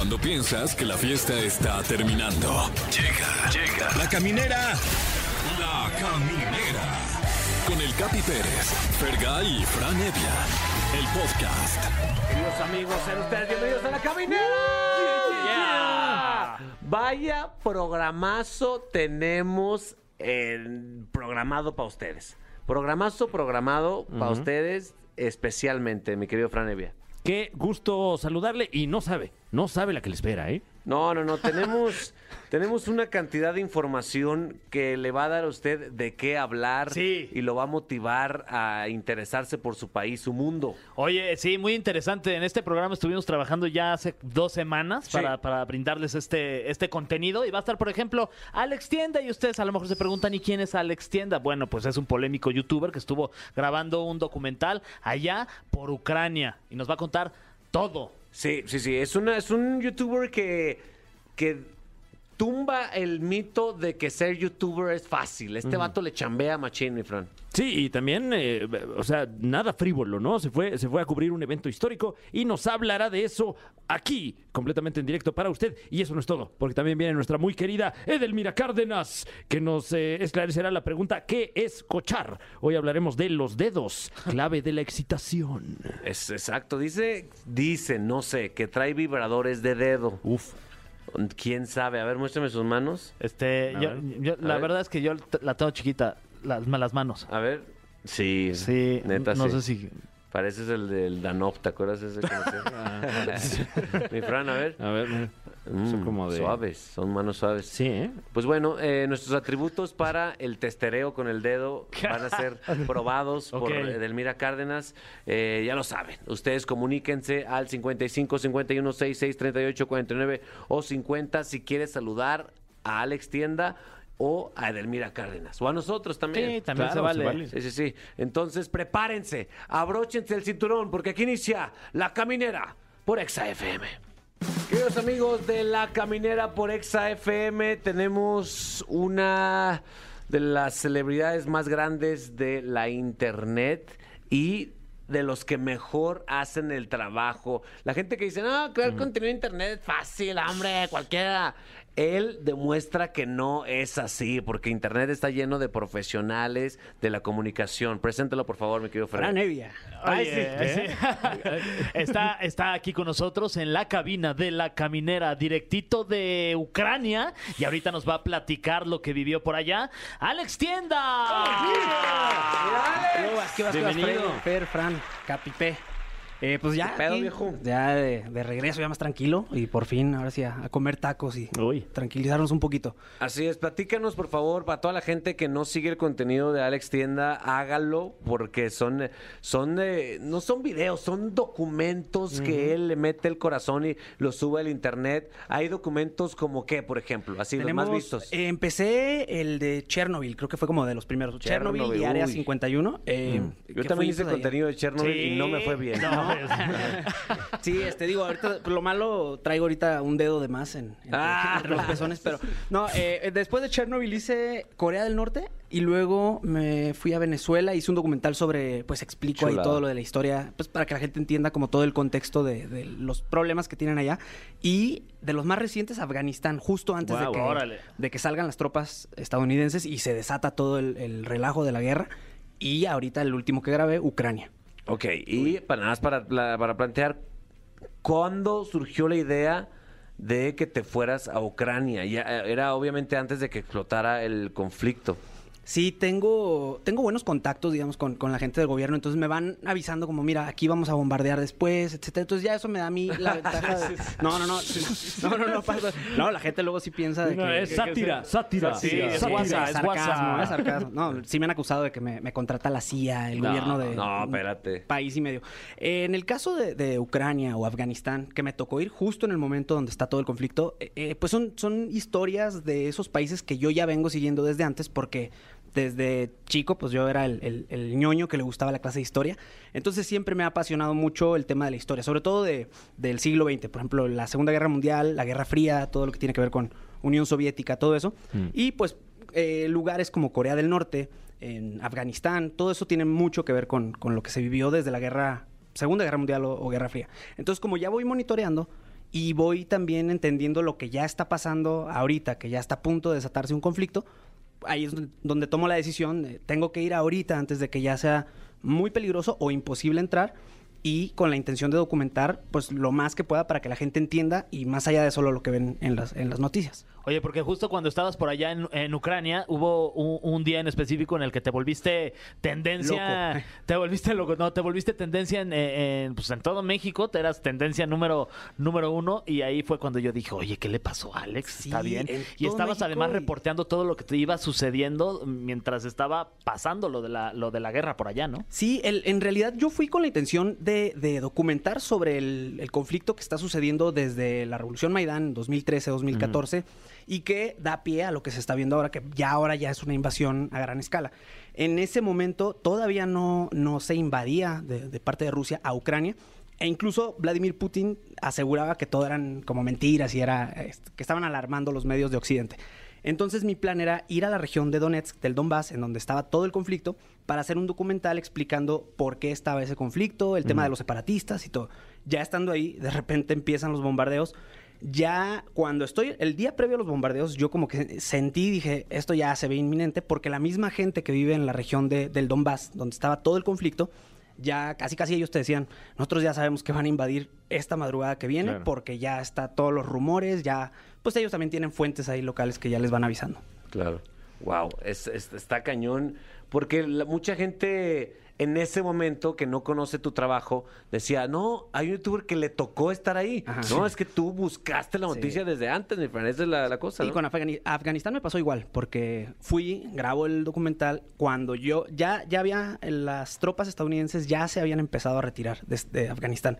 Cuando piensas que la fiesta está terminando. Llega, llega. La caminera. La caminera. Con el Capi Pérez, Fergay y Fran Evia. El podcast. Queridos amigos, sean ustedes bienvenidos a la caminera. Vaya programazo tenemos eh, programado para ustedes. Programazo programado para ustedes especialmente, mi querido Fran Evia. Qué gusto saludarle y no sabe, no sabe la que le espera, ¿eh? No, no, no, tenemos, tenemos una cantidad de información que le va a dar a usted de qué hablar Sí. y lo va a motivar a interesarse por su país, su mundo. Oye, sí, muy interesante. En este programa estuvimos trabajando ya hace dos semanas Sí. para, para brindarles este, este contenido. Y va a estar, por ejemplo, Alex Tienda. Y ustedes a lo mejor se preguntan, ¿y quién es Alex Tienda? Bueno, pues es un polémico youtuber que estuvo grabando un documental allá por Ucrania. Y nos va a contar todo. Sí, sí, sí. Es, una, es un youtuber que, que tumba el mito de que ser youtuber es fácil. Este vato le chambea machín, mi Fran. Sí, y también, eh, o sea, nada frívolo, ¿no? Se fue, se fue a cubrir un evento histórico y nos hablará de eso aquí, completamente en directo para usted. Y eso no es todo, porque también viene nuestra muy querida Edelmira Cárdenas, que nos eh, esclarecerá la pregunta, ¿qué es cochar? Hoy hablaremos de los dedos, clave de la excitación. Es exacto. Dice, dice, no sé, que trae vibradores de dedo. Uf. ¿Quién sabe? A ver, muéstrame sus manos. Este, yo- ver. yo- la ver. verdad es que yo la tengo chiquita, las, las manos. A ver. Sí, Sí, neta, no sí. sé si... Pareces el del Danop, ¿te acuerdas ese? que nos- Mi Fran, a ver. A ver, mira. Son Mm, como de... Suaves, son manos suaves. Sí, ¿eh? Pues bueno, eh, nuestros atributos para el testereo con el dedo van a ser probados por. Edelmira Cárdenas. Eh, ya lo saben, ustedes comuníquense al 55 51 66 38 49 o 50 si quieres saludar a Alex Tienda o a Edelmira Cárdenas o a nosotros también. Sí, también Claro, se vale. se vale. Sí, sí, sí. Entonces prepárense, abróchense el cinturón porque aquí inicia La Caminera por Exa FM. Queridos amigos de La Caminera por Exa FM, tenemos una de las celebridades más grandes de la internet y de los que mejor hacen el trabajo. La gente que dice, no, crear contenido en internet es fácil, hombre, cualquiera. Él demuestra que no es así, porque internet está lleno de profesionales de la comunicación. Preséntelo, por favor, mi querido Fran. Evia. Oye, sí. está, está aquí con nosotros en la cabina de la caminera, directito de Ucrania. Y ahorita nos va a platicar lo que vivió por allá. ¡Alex Tienda! ¿Qué vas, qué vas, qué vas, Bienvenido. Fer, Fer, Fran, Capipé. Eh, pues ya, ¿Qué pedo, aquí, viejo? ya de, de regreso, ya más tranquilo. Y por fin, ahora sí, a, a comer tacos y Uy. tranquilizarnos un poquito. Así es, platícanos por favor, para toda la gente que no sigue el contenido de Alex Tienda, hágalo porque son, son eh, no son videos, son documentos que él le mete el corazón y los sube al internet. Hay documentos como qué, por ejemplo, así los más vistos. eh, empecé el de Chernobyl, creo que fue como de los primeros. Chernobyl, Chernobyl, y Área uy. 51. eh, Yo que también hice de- contenido de Chernobyl y no me fue bien. No, pues, Sí, este, digo, ahorita, lo malo, traigo ahorita un dedo de más en, Ah. los pezones, pero no, eh, después de Chernobyl hice Corea del Norte y luego me fui a Venezuela, hice un documental sobre, pues explico ahí todo lo de la historia, pues para que la gente entienda como todo el contexto de, de los problemas que tienen allá y de los más recientes, Afganistán, justo antes de, que, órale. de que salgan las tropas estadounidenses y se desata todo el, el relajo de la guerra y ahorita el último que grabé, Ucrania. Ok, y para nada más para, para plantear, ¿cuándo surgió la idea de que te fueras a Ucrania? Ya, eh, era obviamente antes de que explotara el conflicto. Sí, tengo, tengo buenos contactos, digamos, con, con la gente del gobierno. Entonces me van avisando como, mira, aquí vamos a bombardear después, etcétera. Entonces ya eso me da a mí la ventaja de... No, no, no. No, no, no pasa. No, la gente luego sí piensa de No, que... es que- sátira, sátira. Sí, es Sí, WhatsApp, es es sarcasmo, es sarcasmo. No, sí me han acusado de que me, me contrata la CIA, el No, gobierno de no, espérate. país y medio. Eh, en el caso de, de Ucrania o Afganistán, que me tocó ir justo en el momento donde está todo el conflicto, eh, eh, pues son, son historias de esos países que yo ya vengo siguiendo desde antes porque desde chico, pues yo era el, el- el ñoño que le gustaba la clase de historia. Entonces siempre me ha apasionado mucho el tema de la historia, sobre todo de, del siglo XX. Por ejemplo, la Segunda Guerra Mundial, la Guerra Fría, todo lo que tiene que ver con Unión Soviética, todo eso. Y pues eh, lugares como Corea del Norte, en Afganistán, todo eso tiene mucho que ver con, con lo que se vivió desde la guerra, Segunda Guerra Mundial o, o Guerra Fría. Entonces, como ya voy monitoreando y voy también entendiendo lo que ya está pasando ahorita, que ya está a punto de desatarse un conflicto. Ahí es donde- tomo la decisión, de, tengo que ir ahorita antes de que ya sea muy peligroso o imposible entrar y con la intención de documentar pues lo más que pueda para que la gente entienda y más allá de solo lo que ven en las, en las noticias. Oye, porque justo cuando estabas por allá en, en Ucrania, hubo un, un día en específico en el que te volviste tendencia. Loco. Te volviste loco, no, te volviste tendencia en, en, pues en todo México, te eras tendencia número, número uno, y ahí fue cuando yo dije, oye, ¿qué le pasó a Alex? Sí, ¿Está bien? en Y estabas México además y- reporteando todo lo que te iba sucediendo mientras estaba pasando lo de la, lo de la guerra por allá, ¿no? Sí, el- en realidad yo fui con la intención de, de documentar sobre el, el conflicto que está sucediendo desde la Revolución Maidán 2013-2014 y que da pie a lo que se está viendo ahora, que ya ahora ya es una invasión a gran escala. En ese momento todavía no, no se invadía de, de parte de Rusia a Ucrania. E incluso Vladimir Putin aseguraba que todo eran como mentiras y era este, que estaban alarmando los medios de Occidente. Entonces mi plan era ir a la región de Donetsk, del Donbass, en donde estaba todo el conflicto, para hacer un documental explicando por qué estaba ese conflicto, el tema de los separatistas y todo. Ya estando ahí, de repente empiezan los bombardeos. Ya cuando estoy, el día previo a los bombardeos, yo como que sentí, dije, esto ya se ve inminente, porque la misma gente que vive en la región de- del Donbass, donde estaba todo el conflicto, ya casi casi ellos te decían, nosotros ya sabemos que van a invadir esta madrugada que viene Claro. porque ya está todos los rumores, ya pues ellos también tienen fuentes ahí locales que ya les van avisando. Claro. Wow, es, es- está cañón. Porque la- mucha gente en ese momento que no conoce tu trabajo decía, no, hay un youtuber que le tocó estar ahí. Ajá. No, es que tú buscaste la Sí. noticia desde antes, mi friend. Esa es la, la cosa. Y ¿no? con Afgani- Afganistán me pasó igual, porque fui, grabo el documental cuando yo ya, ya había, las tropas estadounidenses ya se habían empezado a retirar de, de Afganistán.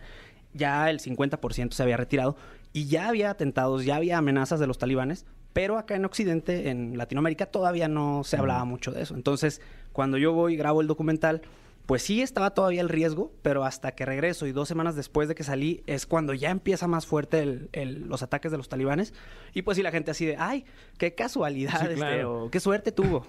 Ya el 50% se había retirado y ya había atentados, ya había amenazas de los talibanes, pero acá en Occidente, en Latinoamérica, todavía no se hablaba mucho de eso. Entonces, cuando yo voy y grabo el documental, pues sí estaba todavía el riesgo, pero hasta que regreso y dos semanas después de que salí es cuando ya empieza más fuerte el- el- los ataques de los talibanes. Y pues sí, la gente así de, ay, qué casualidad, Sí, este, o qué suerte tuvo.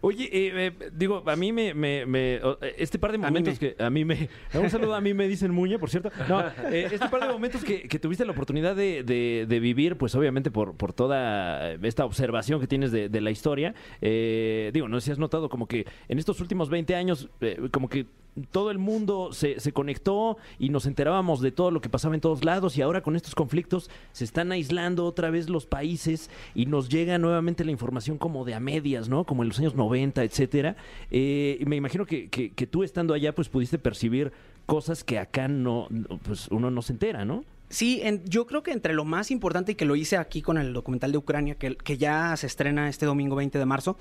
Oye, eh, eh, digo, a mí me, me- me- eh, este par de momentos me. que a mí me, un saludo a mí me dicen Muñe, por cierto. No, eh, este par de momentos que, que tuviste la oportunidad de, de- de vivir, pues obviamente por, por toda esta observación que tienes de, de la historia. eh, digo, no sé si has notado como que en estos últimos 20 años, como que todo el mundo se, se conectó y nos enterábamos de todo lo que pasaba en todos lados y ahora con estos conflictos se están aislando otra vez los países y nos llega nuevamente la información como de a medias, ¿no? Como en los años 90, etcétera. Eh, me imagino que, que- tú estando allá pues pudiste percibir cosas que acá no, pues uno no se entera, ¿no? Sí, en- yo creo que entre lo más importante y que lo hice aquí con el documental de Ucrania, que, que ya se estrena este domingo 20 de marzo,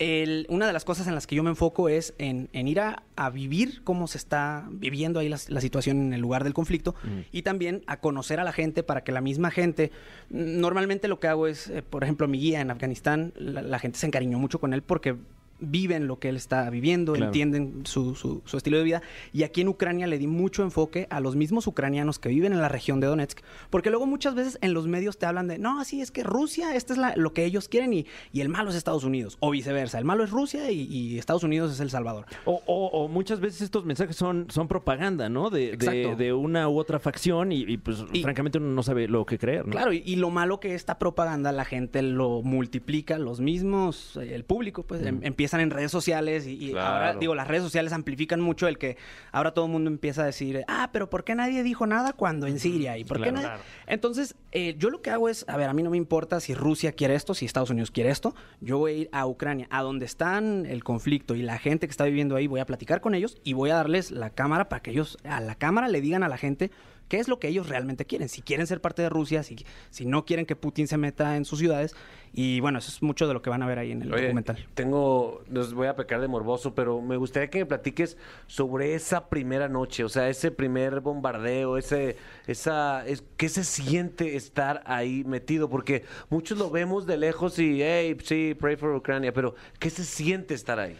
el- una de las cosas en las que yo me enfoco es en, en ir a, a vivir cómo se está viviendo ahí la, la situación en el lugar del conflicto y también a conocer a la gente para que la misma gente, normalmente lo que hago es, eh, por ejemplo, mi guía en Afganistán, la, la gente se encariñó mucho con él porque viven lo que él está viviendo, Claro. entienden su, su- su estilo de vida. Y aquí en Ucrania le di mucho enfoque a los mismos ucranianos que viven en la región de Donetsk, porque luego muchas veces en los medios te hablan de, no, así es que Rusia, esto es la- lo que ellos quieren y, y el malo es Estados Unidos, o viceversa, el malo es Rusia y, y Estados Unidos es El Salvador. O, o- o muchas veces estos mensajes son, son propaganda, ¿no? De, de, una u otra facción y, y, pues francamente uno no sabe lo que creer, ¿no? Claro, y, lo malo que esta propaganda la gente lo multiplica, los mismos, eh, el público, pues em- empiezan en redes sociales y, y Claro. ahora, digo, las redes sociales amplifican mucho el que ahora todo el mundo empieza a decir, ah, pero ¿por qué nadie dijo nada cuando en Siria? ¿Y por qué nadie-?" Claro. Entonces, eh, yo lo que hago es, a ver, a mí no me importa si Rusia quiere esto, si Estados Unidos quiere esto, yo voy a ir a Ucrania, a donde están el conflicto y la gente que está viviendo ahí, voy a platicar con ellos y voy a darles la cámara para que ellos, a la cámara le digan a la gente qué es lo que ellos realmente quieren, si quieren ser parte de Rusia, si, si no quieren que Putin se meta en sus ciudades. Y bueno, eso es mucho de lo que van a ver ahí en el Oye, documental. Tengo, nos voy a pecar de morboso, pero me gustaría que me platiques sobre esa primera noche, o sea, ese primer bombardeo, ese, esa, es, ¿qué se siente estar ahí metido? Porque muchos lo vemos de lejos y, hey, sí, pray for Ucrania, pero ¿qué se siente estar ahí?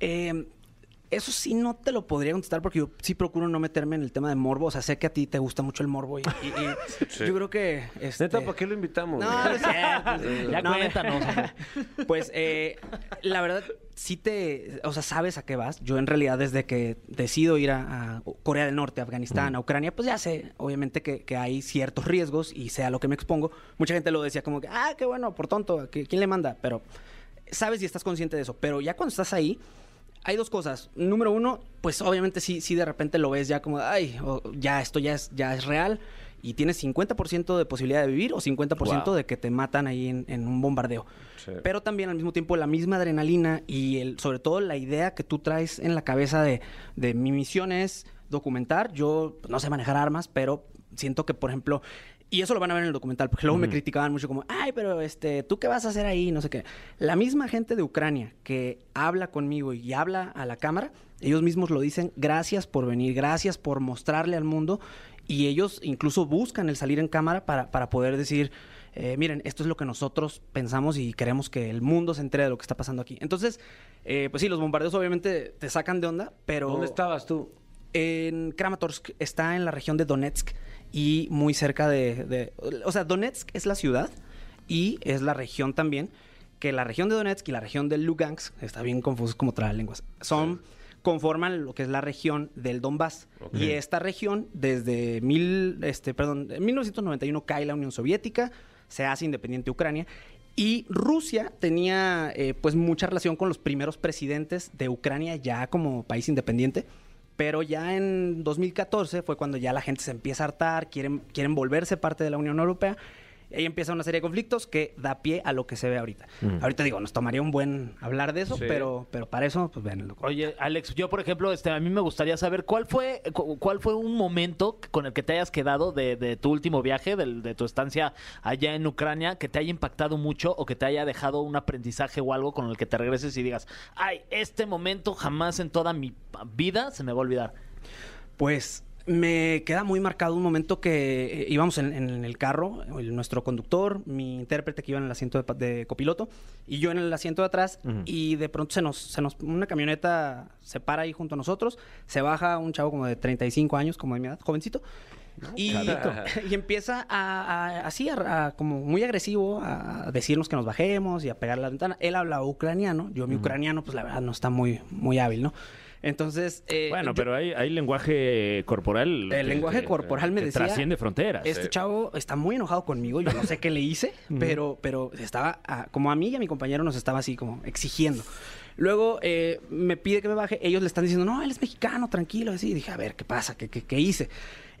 Eh, Eso sí no te lo podría contestar porque yo sí procuro no meterme en el tema de morbo. O sea, sé que a ti te gusta mucho el morbo y, y- y yo creo que... Este... Neta, ¿para qué lo invitamos? No, no es cierto. Ya No, cuéntanos. Pues eh, la verdad, sí te, o sea, sabes a qué vas. Yo en realidad desde que decido ir a, a Corea del Norte, a Afganistán, a Ucrania, pues ya sé, obviamente que, que hay ciertos riesgos y sé a lo que me expongo. Mucha gente lo decía como que, ah, qué bueno, por tonto, ¿qui- ¿quién le manda? Pero sabes y estás consciente de eso. Pero ya cuando estás ahí, hay dos cosas. Número uno, pues obviamente sí, sí de repente lo ves ya como, ay, ya esto ya es, ya es real. Y tienes 50% de posibilidad de vivir o 50% Wow. de que te matan ahí en, en un bombardeo. Sí. Pero también al mismo tiempo la misma adrenalina y el, sobre todo la idea que tú traes en la cabeza de, de mi misión es documentar. Yo no sé manejar armas, pero siento que, por ejemplo, y eso lo van a ver en el documental, porque luego me criticaban mucho como, ay, pero este, ¿tú qué vas a hacer ahí? No sé qué. La misma gente de Ucrania que habla conmigo y habla a la cámara, ellos mismos lo dicen, gracias por venir, gracias por mostrarle al mundo. Y ellos incluso buscan el salir en cámara para, para poder decir, eh, miren, esto es lo que nosotros pensamos y queremos que el mundo se entere de lo que está pasando aquí. Entonces, eh, pues sí, los bombardeos obviamente te sacan de onda, pero... ¿Dónde estabas tú? En Kramatorsk, está en la región de Donetsk y muy cerca de, de- O sea, Donetsk es la ciudad y es la región también, que la región de Donetsk y la región de Lugansk, está bien confuso como lenguas, son... conforman lo que es la región del Donbass. Ok. Y esta región, desde mil, este, perdón, en 1991 cae la Unión Soviética, se hace independiente Ucrania. Y Rusia tenía eh, pues mucha relación con los primeros presidentes de Ucrania ya como país independiente. Pero ya en 2014 fue cuando ya la gente se empieza a hartar, quieren, quieren volverse parte de la Unión Europea. Y ahí empieza una serie de conflictos que da pie a lo que se ve ahorita. Ahorita digo, nos tomaría un buen hablar de eso, Sí. pero, pero para eso, pues vean el documental. Oye, Alex, yo por ejemplo, este, a mí me gustaría saber cuál fue, cu- cuál fue un momento con el que te hayas quedado de, de tu último viaje, de tu estancia allá en Ucrania, que te haya impactado mucho o que te haya dejado un aprendizaje o algo con el que te regreses y digas, ay, este momento jamás en toda mi vida se me va a olvidar. Pues me queda muy marcado un momento que eh, íbamos en, en el carro, el- nuestro conductor, mi intérprete que iba en el asiento de, de copiloto y yo en el asiento de atrás y de pronto se nos, se nos, una camioneta se para ahí junto a nosotros, se baja un chavo como de 35 años, como de mi edad, jovencito. Y, y empieza a, a- así, a- a- como muy agresivo, a decirnos que nos bajemos y a pegar la ventana. Él habla ucraniano, yo mi ucraniano, pues la verdad no está muy, muy hábil, ¿no? Entonces, eh, Bueno, yo- pero hay, hay lenguaje corporal. El lenguaje corporal me que decía- Trasciende fronteras. Este chavo está muy enojado conmigo. Yo no sé qué le hice, pero, pero estaba, ah, como a mí y a mi compañero nos estaba así como exigiendo. Luego eh, me pide que me baje. Ellos le están diciendo, no, él es mexicano, tranquilo. Así Y dije, a ver, ¿qué pasa? ¿Qué, qué, qué hice?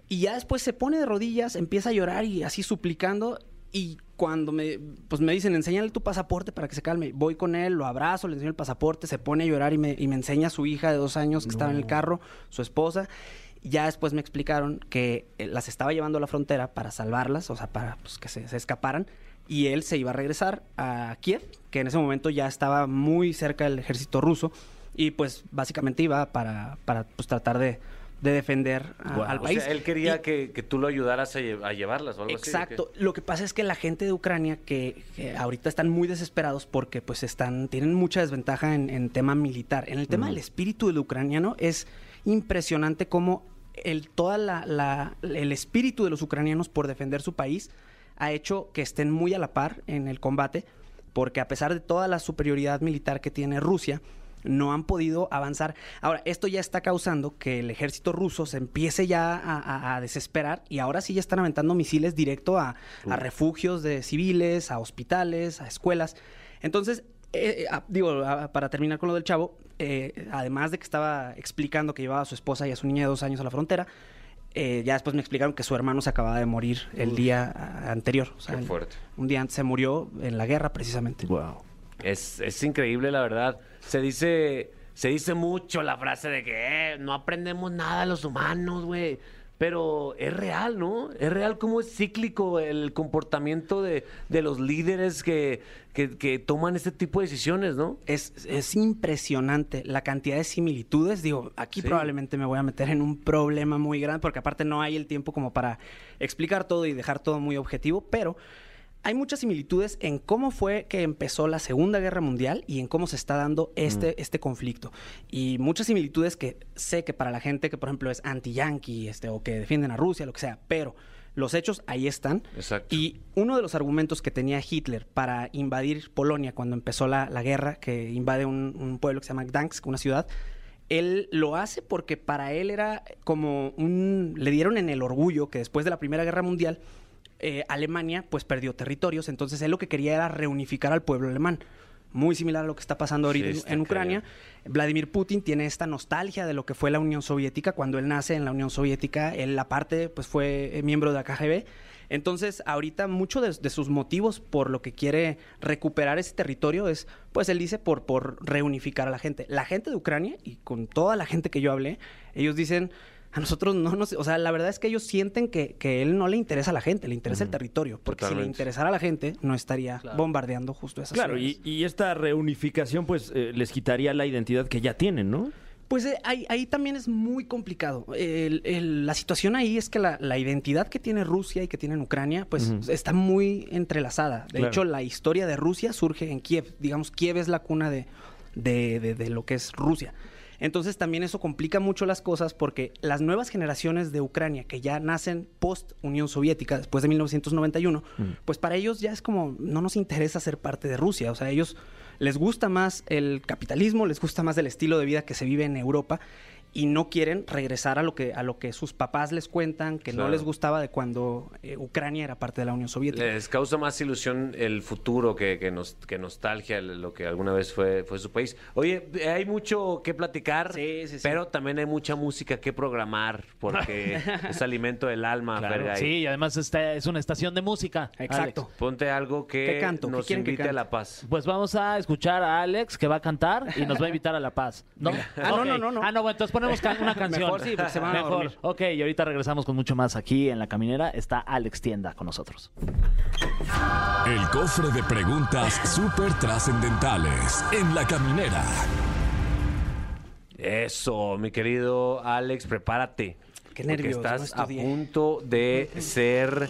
Y ya después se pone de rodillas, empieza a llorar y así suplicando. Y cuando me, pues me dicen, enséñale tu pasaporte para que se calme. Voy con él, lo abrazo, le enseño el pasaporte, se pone a llorar y me, y me enseña a su hija de dos años que estaba en el carro, su esposa. Ya después me explicaron que eh, las estaba llevando a la frontera para salvarlas, o sea, para pues, que se, se escaparan. Y él se iba a regresar a Kiev, que en ese momento ya estaba muy cerca del ejército ruso. Y pues básicamente iba para, para pues, tratar de, de defender a- al O país. sea, él quería Y- que, que tú lo ayudaras a, lle- a llevarlas o algo así. ¿o? Exacto. Lo que pasa es que la gente de Ucrania que, que ahorita están muy desesperados porque pues están tienen mucha desventaja en, en tema militar. En el tema del espíritu del ucraniano es impresionante cómo el toda la, la- el espíritu de los ucranianos por defender su país ha hecho que estén muy a la par en el combate porque a pesar de toda la superioridad militar que tiene Rusia no han podido avanzar. Ahora, esto ya está causando que el ejército ruso se empiece ya a, a- a desesperar y ahora sí ya están aventando misiles directo a, a refugios de civiles, a hospitales, a escuelas. Entonces, eh, eh, ah, digo, ah, para terminar con lo del chavo, eh, además de que estaba explicando que llevaba a su esposa y a su niña de dos años a la frontera, eh, ya después me explicaron que su hermano se acababa de morir el día ah, anterior. O sea, Qué el- fuerte. Un día antes se murió en la guerra, precisamente. Wow. Es, es increíble, la verdad. Se dice, se dice mucho la frase de que "Eh, no aprendemos nada los humanos, güey. Pero es real, ¿no? Es real cómo es cíclico el comportamiento de, de los líderes que, que, que toman este tipo de decisiones, ¿no? Es, es impresionante la cantidad de similitudes. Digo, aquí Sí. probablemente me voy a meter en un problema muy grande porque aparte no hay el tiempo como para explicar todo y dejar todo muy objetivo, pero hay muchas similitudes en cómo fue que empezó la Segunda Guerra Mundial y en cómo se está dando este, este conflicto. Y muchas similitudes que sé que para la gente que, por ejemplo, es anti-yankee este, o que defienden a Rusia, lo que sea, pero los hechos ahí están. Exacto. Y uno de los argumentos que tenía Hitler para invadir Polonia cuando empezó la, la guerra, que invade un, un pueblo que se llama Gdansk, una ciudad, él lo hace porque para él era como un... Le dieron en el orgullo que después de la Primera Guerra Mundial, eh, Alemania pues perdió territorios, entonces él lo que quería era reunificar al pueblo alemán. Muy similar a lo que está pasando ahorita Sí, en- está en Ucrania. Vladimir Putin tiene esta nostalgia de lo que fue la Unión Soviética. Cuando él nace en la Unión Soviética, él aparte pues fue eh, miembro de la KGB. Entonces, ahorita muchos de, de sus motivos por lo que quiere recuperar ese territorio es, pues él dice, por, por reunificar a la gente. La gente de Ucrania, y con toda la gente que yo hablé, ellos dicen, a nosotros no nos... O sea, la verdad es que ellos sienten que, que él no le interesa a la gente, le interesa el territorio. Porque si le interesara a la gente, no estaría bombardeando justo esas Claro, y, esta reunificación pues eh, les quitaría la identidad que ya tienen, ¿no? Pues eh, ahí, ahí también es muy complicado. El- el- la situación ahí es que la, la identidad que tiene Rusia y que tiene en Ucrania, pues está muy entrelazada. De Claro. hecho, la historia de Rusia surge en Kiev. Digamos, Kiev es la cuna de, de- de- de lo que es Rusia. Entonces también eso complica mucho las cosas porque las nuevas generaciones de Ucrania que ya nacen post Unión Soviética, después de 1991, pues para ellos ya es como, no nos interesa ser parte de Rusia. O sea, ellos les gusta más el capitalismo, les gusta más el estilo de vida que se vive en Europa y no quieren regresar a lo que a lo que sus papás les cuentan que Claro. no les gustaba de cuando eh, Ucrania era parte de la Unión Soviética. Les causa más ilusión el futuro que, que, nos, que nostalgia lo que alguna vez fue, fue su país. Oye, hay mucho que platicar, Sí, sí, sí. pero también hay mucha música que programar porque es alimento del alma, Fergay. Sí, y además esta es una estación de música. Exacto. Alex. Ponte algo que ¿Qué canto? ¿Qué nos invite a la paz. Pues vamos a escuchar a Alex que va a cantar y nos va a invitar a La Paz. ¿No? Ah, no, no, no. Ah, no, bueno, entonces ponemos can- una canción. Mejor sí, porque se van a Mejor. dormir. Ok, y ahorita regresamos con mucho más aquí en La Caminera. Está Alex Tienda con nosotros. El cofre de preguntas súper trascendentales en la caminera. Eso, mi querido Alex, prepárate. Qué porque nervios, estás no a punto de ser.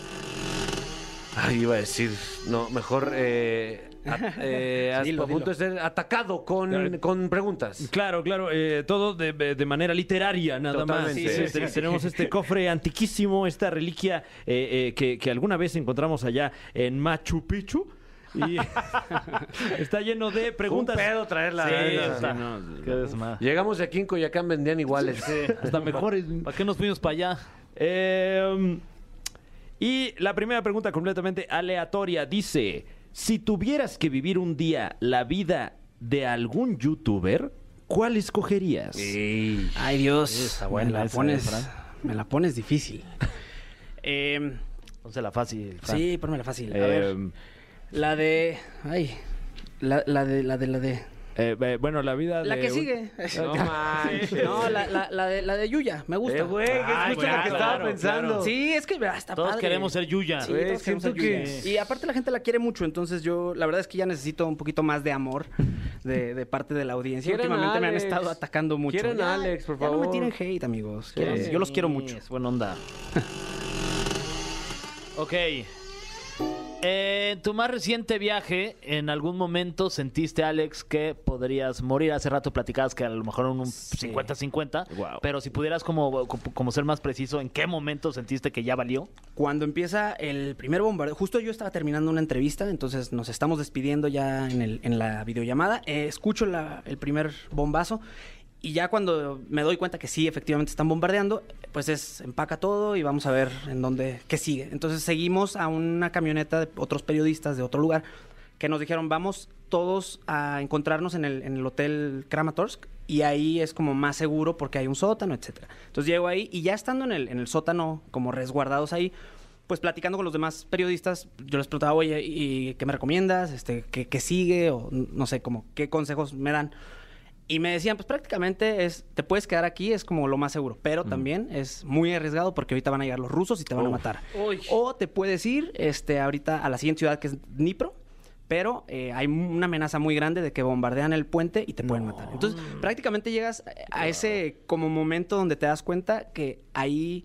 Ay, iba a decir. No, mejor. Eh, a, eh, a- Dilo, a punto de ser atacado con, con preguntas. Claro, claro, eh, todo de, de manera literaria, nada Totalmente. más. Sí, sí, te- sí. Tenemos este cofre antiquísimo, esta reliquia eh, eh, que, que alguna vez encontramos allá en Machu Picchu. Y está lleno de preguntas. Un pedo traerla. No, Qué desmadre. Llegamos aquí en Coyacán, vendían iguales. hasta mejores. ¿Para qué nos fuimos para allá? Eh, y la primera pregunta completamente aleatoria dice, si tuvieras que vivir un día la vida de algún youtuber, ¿cuál escogerías? Ey. Ay Dios, me la pones, ¿eh, me la pones difícil. Em, Entonces la fácil. Fran. sí, ponme la fácil. A Eh, ver, la de, ay, la, la de, la de, la de, eh, eh, bueno, la vida la de que sigue. No manches. No, la, la, la de, la de Yuya, me gusta. Eh, güey, que es Ay, justo lo que claro, estaba pensando. claro. Sí, es que ah, está Todos padre. queremos ser Yuya. Sí, Güey, todos queremos siento ser Yuya. que- Y aparte la gente la quiere mucho, entonces yo la verdad es que ya necesito un poquito más de amor de, de parte de la audiencia. Últimamente me han estado atacando mucho. Quieren a Ya- Alex, por ya no favor. me tiren hate, amigos. Yo los quiero mucho. Es buena onda. ok. Eh, En tu más reciente viaje, ¿en algún momento sentiste, Alex, que podrías morir? Hace rato platicabas que a lo mejor un 50-50, Wow. pero si pudieras como, como ser más preciso, ¿en qué momento sentiste que ya valió? Cuando empieza el primer bombardeo, justo yo estaba terminando una entrevista, entonces nos estamos despidiendo ya en, el- en la videollamada, eh, escucho la- el primer bombazo y ya cuando me doy cuenta que sí, efectivamente están bombardeando, pues es empaca todo y vamos a ver en dónde, qué sigue. Entonces seguimos a una camioneta de otros periodistas de otro lugar que nos dijeron, vamos todos a encontrarnos en el, hotel Kramatorsk y ahí es como más seguro porque hay un sótano, etcétera. Entonces llego ahí y ya estando en el, en el sótano, como resguardados ahí, pues platicando con los demás periodistas, yo les preguntaba, oye, ¿y qué me recomiendas? Este, ¿qué, qué sigue? O no sé, como, ¿qué consejos me dan? Y me decían, pues prácticamente es, te puedes quedar aquí, es como lo más seguro, pero también es muy arriesgado porque ahorita van a llegar los rusos y te van a matar. O te puedes ir este, ahorita a la siguiente ciudad que es Dnipro, pero eh, hay una amenaza muy grande de que bombardean el puente y te pueden matar. Entonces, prácticamente llegas a ese como momento donde te das cuenta que ahí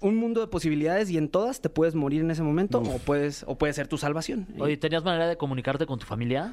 un mundo de posibilidades y en todas te puedes morir en ese momento o puedes o puede ser tu salvación. Oye, ¿tenías manera de comunicarte con tu familia?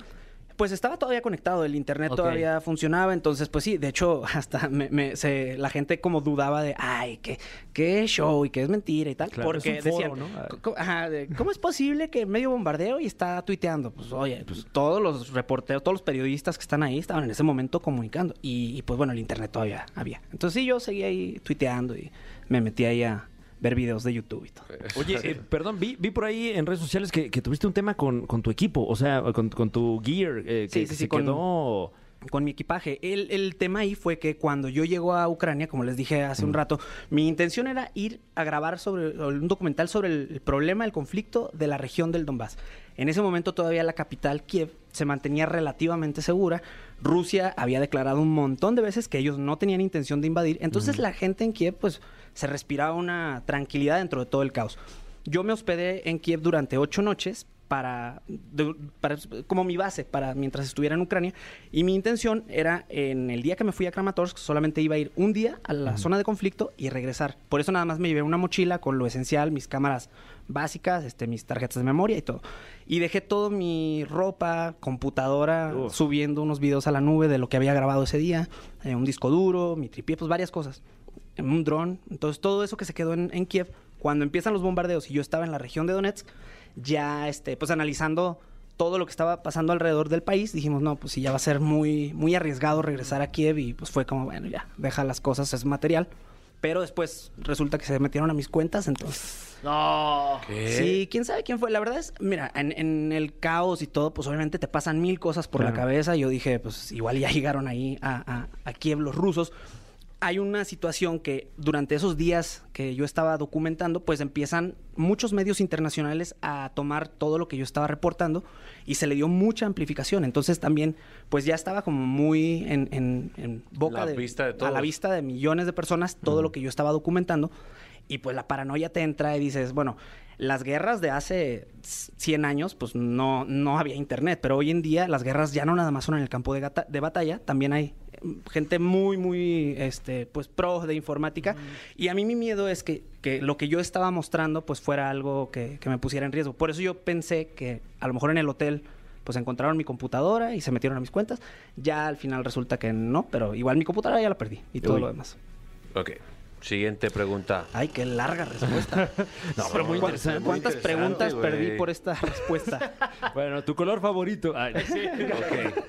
Pues estaba todavía conectado, el internet todavía funcionaba, entonces pues sí, de hecho hasta me, me- se- la gente como dudaba de, ay, qué, qué show y que es mentira y tal, Claro, porque es un foro, decían, ¿no? Ah. "Co- co- ajá, de, ¿cómo es posible que medio bombardeo y está tuiteando? Pues oye, pues todos los reporteros, todos los periodistas que están ahí estaban en ese momento comunicando y, y, pues bueno, el internet todavía había. Entonces sí, yo seguía ahí tuiteando y me metí ahí a ver videos de YouTube y todo. Oye, eh, perdón, vi, vi por ahí en redes sociales que, que tuviste un tema con, con tu equipo, o sea, con, con tu gear, eh, que, Sí, sí, que sí, se con- quedó... con mi equipaje. El, el tema ahí fue que cuando yo llego a Ucrania, como les dije hace un rato, mi intención era ir a grabar sobre un documental sobre el, el problema, el conflicto de la región del Donbass. En ese momento todavía la capital, Kiev, se mantenía relativamente segura. Rusia había declarado un montón de veces que ellos no tenían intención de invadir. Entonces la gente en Kiev, pues, se respiraba una tranquilidad dentro de todo el caos. Yo me hospedé en Kiev durante ocho noches para, de- para- como mi base para mientras estuviera en Ucrania y mi intención era en el día que me fui a Kramatorsk solamente iba a ir un día a la zona de conflicto y regresar. Por eso nada más me llevé una mochila con lo esencial mis cámaras básicas este mis tarjetas de memoria y todo. Y dejé todo mi ropa computadora subiendo unos videos a la nube de lo que había grabado ese día eh, un disco duro mi tripié pues varias cosas en un dron. Entonces, todo eso que se quedó en, en Kiev, cuando empiezan los bombardeos y yo estaba en la región de Donetsk, ya, este, pues analizando todo lo que estaba pasando alrededor del país, dijimos, no, pues sí, ya va a ser muy, muy arriesgado regresar a Kiev y pues fue como, bueno, ya, deja las cosas, es material. Pero después resulta que se metieron a mis cuentas, entonces... No. Sí, quién sabe quién fue. La verdad es, mira, en, en el caos y todo, pues obviamente te pasan mil cosas por la cabeza. Yo dije, pues igual ya llegaron ahí a, a, a Kiev los rusos. Hay una situación que durante esos días que yo estaba documentando, pues empiezan muchos medios internacionales a tomar todo lo que yo estaba reportando y se le dio mucha amplificación. Entonces también, pues ya estaba como muy en, en- en boca La de, vista de a la todos. vista de millones de personas todo lo que yo estaba documentando y pues la paranoia te entra y dices, bueno, las guerras de hace 100 años pues no, no había internet, pero hoy en día las guerras ya no nada más son en el campo de, gata- de batalla, también hay gente muy, muy, este, pues pro de informática y a mí mi miedo es que, que lo que yo estaba mostrando pues fuera algo que, que me pusiera en riesgo. Por eso yo pensé que a lo mejor en el hotel pues encontraron mi computadora y se metieron a mis cuentas. Ya al final resulta que no, pero igual mi computadora ya la perdí y todo Uy. lo demás. Ok. Siguiente pregunta. Ay, qué larga respuesta. No, pero muy ¿Cu- interesante. muy ¿Cuántas interesante, preguntas güey. perdí por esta respuesta? Bueno, tu color favorito. Ay, Ok.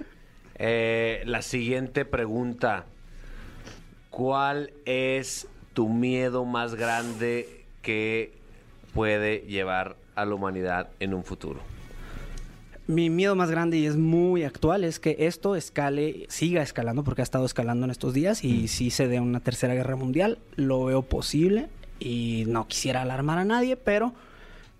Eh, la siguiente pregunta. ¿Cuál es tu miedo más grande que puede llevar a la humanidad en un futuro? Mi miedo más grande y es muy actual es que esto escale, siga escalando porque ha estado escalando en estos días y si se dé una tercera guerra mundial, lo veo posible y no quisiera alarmar a nadie, pero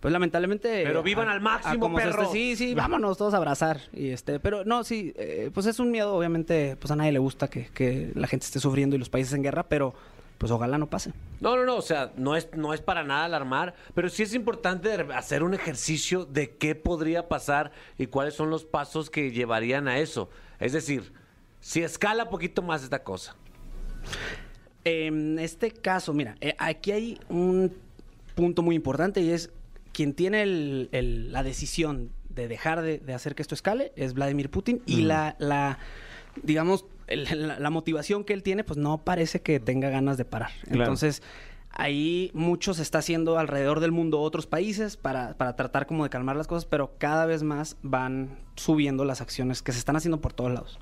pues lamentablemente Pero vivan a- al máximo, como perro. sí, sí, vámonos todos a abrazar y este, pero no, sí, eh, pues es un miedo obviamente, pues a nadie le gusta que, que la gente esté sufriendo y los países en guerra, pero pues ojalá no pase. No, no, no, o sea, no es, no es para nada alarmar, pero sí es importante hacer un ejercicio de qué podría pasar y cuáles son los pasos que llevarían a eso. Es decir, si escala poquito más esta cosa. En este caso, mira, eh, aquí hay un punto muy importante y es quien tiene el- el- la decisión de dejar de, de hacer que esto escale es Vladimir Putin y la, la, digamos, el- la, la motivación que él tiene, pues no parece que tenga ganas de parar. Claro. Entonces, ahí mucho se está haciendo alrededor del mundo otros países para, para tratar como de calmar las cosas, pero cada vez más van subiendo las acciones que se están haciendo por todos lados.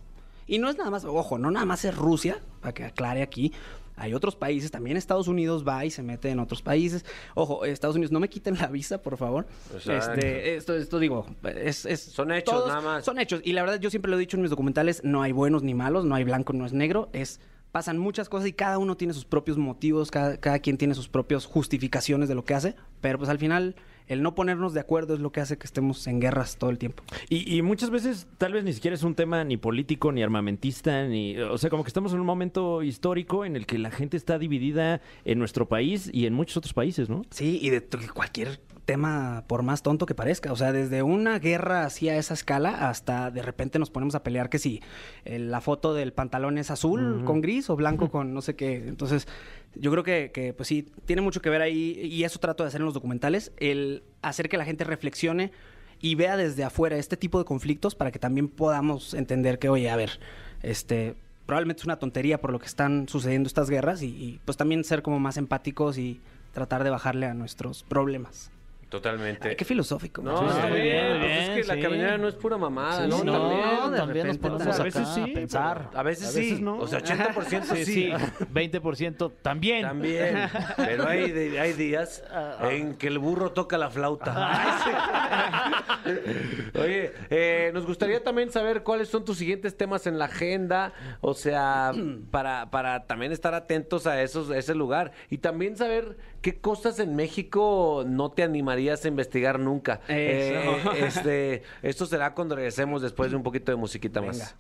Y no es nada más, ojo, no nada más es Rusia, para que aclare aquí. Hay otros países, también Estados Unidos va y se mete en otros países. Ojo, Estados Unidos, no me quiten la visa, por favor. Este, esto, esto digo, es, es- Son hechos, nada más. Son hechos. Y la verdad, yo siempre lo he dicho en mis documentales, no hay buenos ni malos, no hay blanco, no es negro. Es, pasan muchas cosas y cada uno tiene sus propios motivos, cada, cada quien tiene sus propias justificaciones de lo que hace. Pero pues al final, el no ponernos de acuerdo es lo que hace que estemos en guerras todo el tiempo. Y, y muchas veces tal vez ni siquiera es un tema ni político, ni armamentista, ni... O sea, como que estamos en un momento histórico en el que la gente está dividida en nuestro país y en muchos otros países, ¿no? Sí, y de cualquier tema por más tonto que parezca. O sea, desde una guerra así a esa escala hasta de repente nos ponemos a pelear que si eh, la foto del pantalón es azul con gris o blanco con no sé qué. Entonces, yo creo que, que, pues sí, tiene mucho que ver ahí y eso trato de hacer en los documentales, el hacer que la gente reflexione y vea desde afuera este tipo de conflictos para que también podamos entender que, oye, a ver, este, probablemente es una tontería por lo que están sucediendo estas guerras y, y, pues también ser como más empáticos y tratar de bajarle a nuestros problemas. Totalmente. Ay, qué filosófico. No, Sí, está bien. bien, pues es que la caminera no es pura mamada, Sí, ¿no? sí, no, También. de también nos ponemos A veces sí, a pensar. A veces, A veces sí. no. O sea, 80% sí. Sí, sí, 20% también. También. Pero hay, días en que el burro toca la flauta. Oye, eh, nos gustaría también saber cuáles son tus siguientes temas en la agenda. O sea, para, para también estar atentos a esos, a ese lugar. Y también saber qué cosas en México no te animarías a investigar nunca. Eso. Eh, este, esto será cuando regresemos después de un poquito de musiquita más.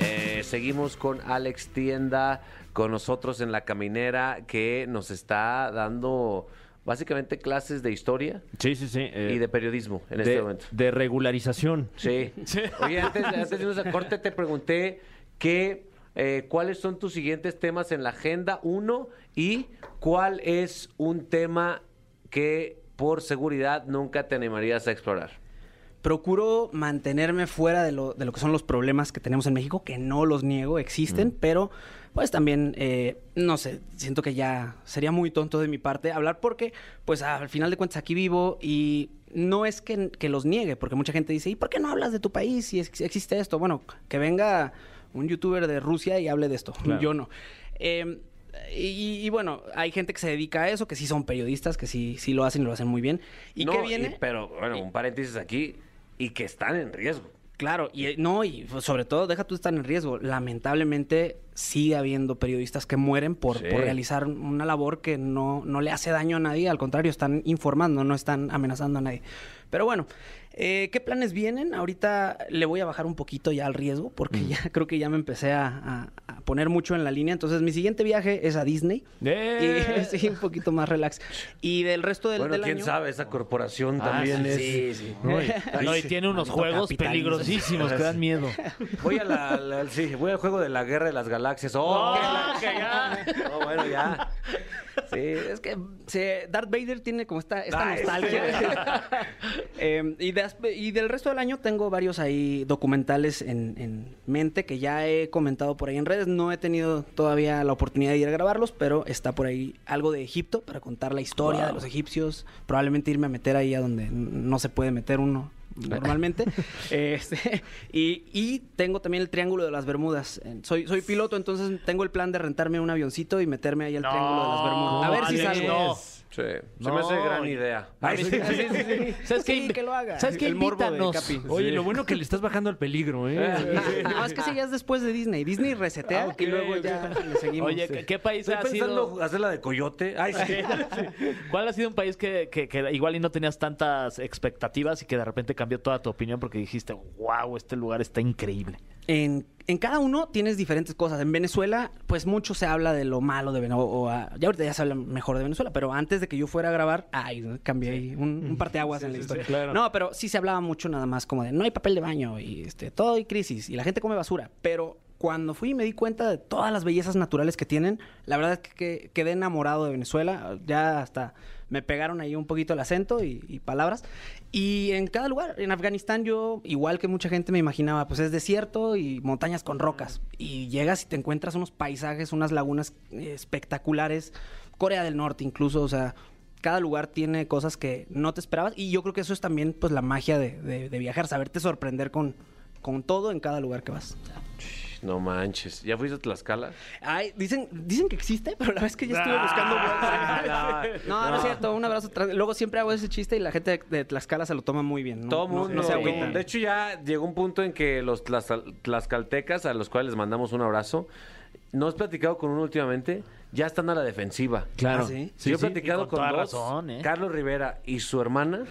Eh, seguimos con Alex Tienda, con nosotros en la caminera, que nos está dando básicamente clases de historia Sí, sí, sí. eh, y de periodismo en de, este momento. de regularización. Sí. Oye, antes, antes de irnos a corte te pregunté que, eh, cuáles son tus siguientes temas en la agenda, uno, y cuál es un tema que por seguridad nunca te animarías a explorar. Procuro mantenerme fuera de lo, de lo que son los problemas que tenemos en México, que no los niego, existen, pero pues también, eh, no sé, siento que ya sería muy tonto de mi parte hablar porque, pues al final de cuentas aquí vivo y no es que, que los niegue, porque mucha gente dice, ¿y por qué no hablas de tu país si ex- existe esto? Bueno, que venga un youtuber de Rusia y hable de esto, Claro. yo no. Eh, y, y bueno, hay gente que se dedica a eso, que sí son periodistas, que sí, sí lo hacen y lo hacen muy bien. ¿Y No, qué viene? pero bueno, un paréntesis aquí, y que están en riesgo. Claro, y no, y pues, sobre todo, deja tú estar en riesgo. Lamentablemente sigue habiendo periodistas que mueren por, Sí. por realizar una labor que no, no le hace daño a nadie, al contrario, están informando, no están amenazando a nadie. Pero bueno, eh, ¿qué planes vienen? Ahorita le voy a bajar un poquito ya al riesgo, porque ya creo que ya me empecé a, a- poner mucho en la línea. Entonces, mi siguiente viaje es a Disney. ¡Eh! Y, sí, un poquito más relax. Y del resto del, bueno, del quién año- sabe, esa corporación Ah, también es... Sí, sí. No, y- No, y tiene unos juegos capitalismo. peligrosísimos que dan miedo. Voy a la, la- sí, voy al juego de la guerra de las galaxias. ¡Oh! ¡Oh, que ya! No, bueno, ya. Sí, es que se- Darth Vader tiene como esta, esta Ah, nostalgia. Eh, y, de aspe- y del resto del año tengo varios ahí documentales en, en mente que ya he comentado por ahí en redes. No he tenido todavía la oportunidad de ir a grabarlos, pero está por ahí algo de Egipto para contar la historia de los egipcios. Probablemente irme a meter ahí a donde no se puede meter uno normalmente. Este, y, y tengo también el Triángulo de las Bermudas. Soy, soy piloto, entonces tengo el plan de rentarme un avioncito y meterme ahí al Triángulo de las Bermudas. A ver si salgo. No. Sí, se No, me hace gran idea. Ay, sí, sí, sí, sí. ¿Sabes qué? Sí, que lo haga. ¿Sabes qué? El morbo de Invítanos. Capi. Oye, lo bueno que le estás bajando al peligro, ¿eh? No, es que ese ya es después de Disney. Disney resetea Ah, ok, y luego ya le seguimos. Oye, ¿qué, qué país Estoy ha pensando sido? hacer la de coyote. Ay, sí. ¿Cuál ha sido un país que, que- que igual y no tenías tantas expectativas y que de repente cambió toda tu opinión porque dijiste, wow, este lugar está increíble? En, en cada uno tienes diferentes cosas. En Venezuela, pues mucho se habla de lo malo de Venezuela. O, ah, ya ahorita ya se habla mejor de Venezuela, pero antes de que yo fuera a grabar, ay, cambié ahí un, un parteaguas en la historia. claro. No, pero sí se hablaba mucho nada más como de no hay papel de baño y este, todo hay crisis y la gente come basura. Pero cuando fui y me di cuenta de todas las bellezas naturales que tienen, la verdad es que, que- quedé enamorado de Venezuela. Ya hasta me pegaron ahí un poquito el acento y, palabras. Y en cada lugar, en Afganistán yo, igual que mucha gente me imaginaba, pues es desierto y montañas con rocas. Y llegas y te encuentras unos paisajes, unas lagunas eh, espectaculares. Corea del Norte incluso, o sea, cada lugar tiene cosas que no te esperabas. Y yo creo que eso es también pues la magia de, de- de viajar, saberte sorprender con, con todo en cada lugar que vas. No manches. ¿Ya fuiste a Tlaxcala? Ay, dicen, dicen que existe, pero la vez que ya estuve buscando vuelos. No, no, es cierto, un abrazo. Luego siempre hago ese chiste y la gente de, Tlaxcala se lo toma muy bien. ¿no? Todo No- mundo. no se agüitan. de hecho, ya llegó un punto en que los tlaxcaltecas, a los cuales les mandamos un abrazo, no has platicado con uno últimamente, ya están a la defensiva. Claro. Ah, ¿sí? Sí, yo he sí. platicado con dos, razón, ¿eh? Carlos Rivera y su hermana,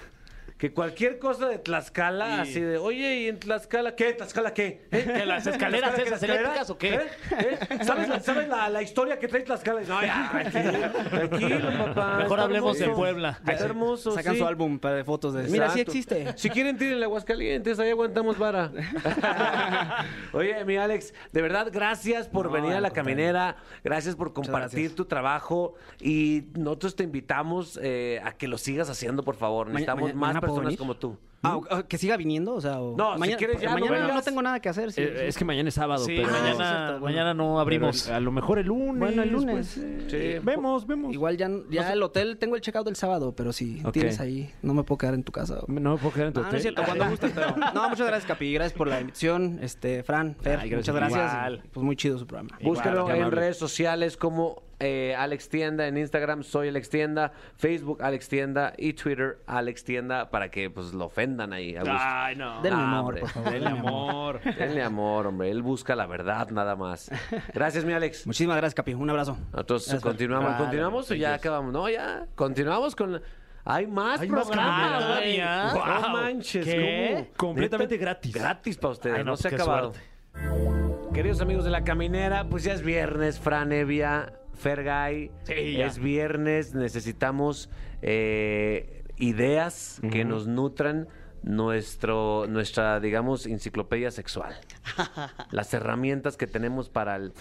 que cualquier cosa de Tlaxcala, así de, oye, ¿y en Tlaxcala qué? ¿Tlaxcala qué? ¿Eh? ¿Que las escaleras ¿Tlaxcala esas eléctricas o qué? ¿Eh? ¿Eh? ¿Sabes, la, sabes la, la historia que trae Tlaxcala? No, ya, tranquilo, tranquilo, papá. Mejor hablemos de. Puebla. Está hermoso, Sacan sí. su álbum para de fotos de... Mira, sí Exacto. existe. Si quieren, tírenle Aguascalientes, ahí aguantamos vara. Oye, mi Alex, de verdad, gracias por No, venir a la caminera, gracias por compartir tu trabajo y nosotros te invitamos eh, a que lo sigas haciendo, por favor. Ma- Necesitamos más mañana personas venir. como tú. Ah, o- o que siga viniendo, o sea... o- No, si mañana, quieres ya, no mañana no, vengas. tengo nada que hacer. sí, Eh, sí. es que mañana es sábado, Sí, pero... Ah, mañana, sí, es cierto, bueno. mañana no pero abrimos. a lo mejor el lunes. Bueno, el lunes. pues, Sí. eh, vemos, vemos. Igual ya, ya el hotel, tengo el checkout del sábado, pero si Ok. tienes ahí, no me puedo quedar en tu casa. No me puedo quedar en tu Ah, no hotel. es cierto, cuando gustes, pero... No, muchas gracias, Capi. Gracias por la invitación. Este, Fran, Fer, Ay, gracias. muchas gracias. Igual. Pues muy chido su programa. Búscalo qué en amable. redes sociales como eh, Alex Tienda, en Instagram soy Alex Tienda, Facebook Alex Tienda y Twitter Alex Tienda para que pues lo ofendan ahí a gusto. Ay, no. Denle Ah, amor, por favor. Denle amor. Denle amor, hombre. Él busca la verdad nada más. Gracias, mi Alex. Muchísimas gracias, Capi. Un abrazo. Gracias, Fer. continuamos, continuamos o ya acabamos. No, ya. Continuamos con. Hay más Hay más programas. ¿ya? No manches, ¿Qué? ¿cómo? Completamente ¿Neta? gratis. Gratis para ustedes, Ay, no, no, se ha acabado. suerte. Queridos amigos de la caminera, pues ya es viernes, Fran Evia, Fergay. Sí, es viernes, necesitamos eh, ideas que nos nutran nuestro, nuestra, digamos, enciclopedia sexual. Las herramientas que tenemos para el...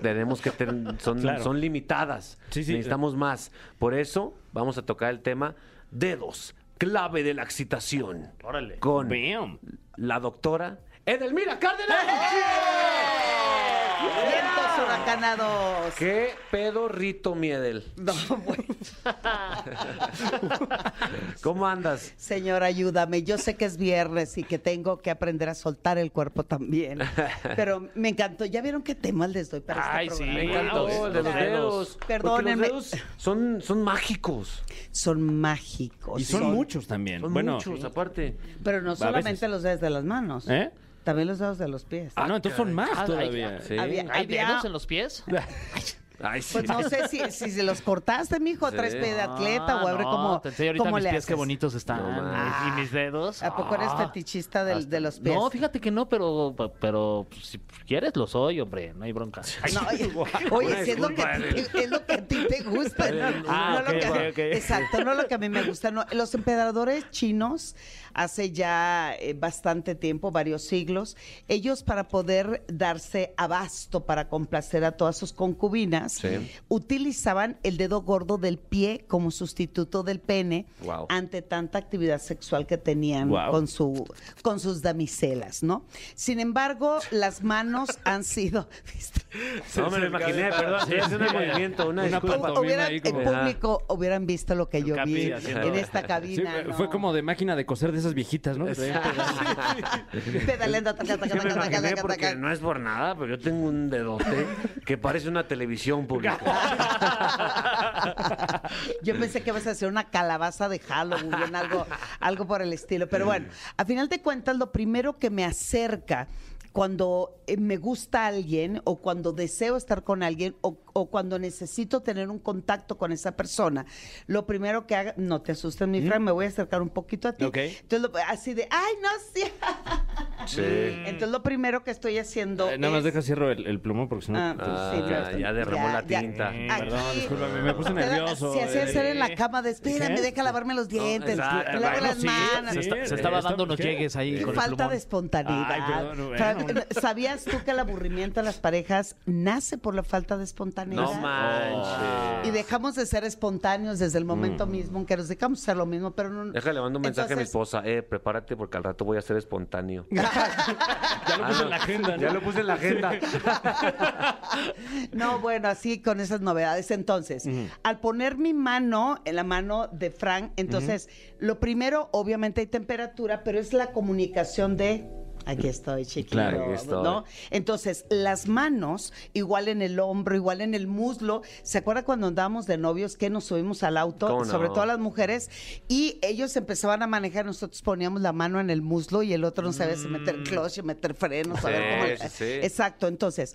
Tenemos que ten- son, Claro. son limitadas. Sí, sí. Necesitamos más. Por eso vamos a tocar el tema dedos, clave de la excitación. Órale. Con Bam. la doctora Edelmira Cárdenas. Vientos huracanados. ¿Qué pedo Rito Miedel? No, bueno. ¿Cómo andas? Señor, ayúdame. Yo sé que es viernes y que tengo que aprender a soltar el cuerpo también. Pero me encantó. ¿Ya vieron qué tema les doy para Ay, este sí, programa? Me encantó el de los dedos. Perdónenme. Los dedos son, son mágicos. Son mágicos. Y son muchos también. Son bueno, muchos, aparte. Pero no solamente veces. los dedos de las manos. ¿Eh? También los dedos de los pies. Ah, no, entonces son más Ah, todavía. Sí. Había- ¿Hay había- dedos en los pies? Ay, sí. Pues no sé si, si se los cortaste, mijo, Sí. traes pie de atleta Ah, o abre no, cómo, Te enseño ahorita cómo mis pies, qué haces. bonitos están. No manches. y mis dedos. ¿A poco eres Ah. fetichista del- de los pies? No, fíjate que no, pero, pero pues, si quieres lo soy, hombre, no hay bronca. No, oye, si es lo, que a ti te, es lo que a ti te gusta. ¿no? Ah, No lo que-. Exacto, no lo que a mí me gusta. no. Los emperadores chinos, hace ya eh, bastante tiempo, varios siglos, ellos para poder darse abasto para complacer a todas sus concubinas, Sí. utilizaban el dedo gordo del pie como sustituto del pene Wow. ante tanta actividad sexual que tenían Wow. con su con sus damiselas, ¿no? Sin embargo, las manos han sido No me lo imaginé, perdón. Haciendo un movimiento, una, Una disculpa. pantomima hubieran, ahí el como- público hubieran visto lo que yo vi en esta Sí, cabina. Fue como de máquina de coser de esas viejitas, ¿no? Pedaleando, taca, taca, taca, taca, taca, porque taca. no es por nada, pero yo tengo un dedote que parece una pública. Yo pensé que ibas a hacer una calabaza de Halloween, algo, algo por el estilo. Pero bueno, a final de cuentas, lo primero que me acerca cuando eh, me gusta alguien o cuando deseo estar con alguien o, o cuando necesito tener un contacto con esa persona, lo primero que haga, no te asustes, mi Fran, me voy a acercar un poquito a ti. Ok. Entonces, lo- así de, ay, no sé. Sí. Entonces, lo primero que estoy haciendo Eh, Nada más es- deja cierro el, el plumón porque si no... Ah, pues, pues, Ah, sí, ya, no, ya derramó la tinta. Eh, Aquí- perdón, discúlpame, me puse nervioso. Si así eh. hacer en la cama de, espérame, deja lavarme los dientes, exacto. me lavo Bueno, las sí, manos. Se, está- se Sí, estaba dando unos llegues ahí con el Falta plumón. de espontaneidad. Ay, perdón, bueno. Fran, ¿Sabías tú que el aburrimiento de las parejas nace por la falta de espontaneidad? No manches. Y dejamos de ser espontáneos desde el momento mismo en que nos dejamos hacer lo mismo, pero no. Déjale, mando un mensaje a mi esposa. Eh, prepárate porque al rato voy a ser espontáneo. Ya lo Ah, puse no. en la agenda, ¿no? Ya lo puse en la agenda. No, bueno, así con esas novedades. Entonces, al poner mi mano en la mano de Frank, entonces, lo primero, obviamente hay temperatura, pero es la comunicación de. Aquí estoy, chiquito. Claro, aquí estoy. ¿no? Entonces, las manos, igual en el hombro, igual en el muslo. ¿Se acuerda cuando andábamos de novios que nos subimos al auto? Sobre todo las mujeres. Y ellos empezaban a manejar, nosotros poníamos la mano en el muslo y el otro no sabía si meter clutch o meter frenos. a ver Sí, cómo sí, sí. Exacto, entonces,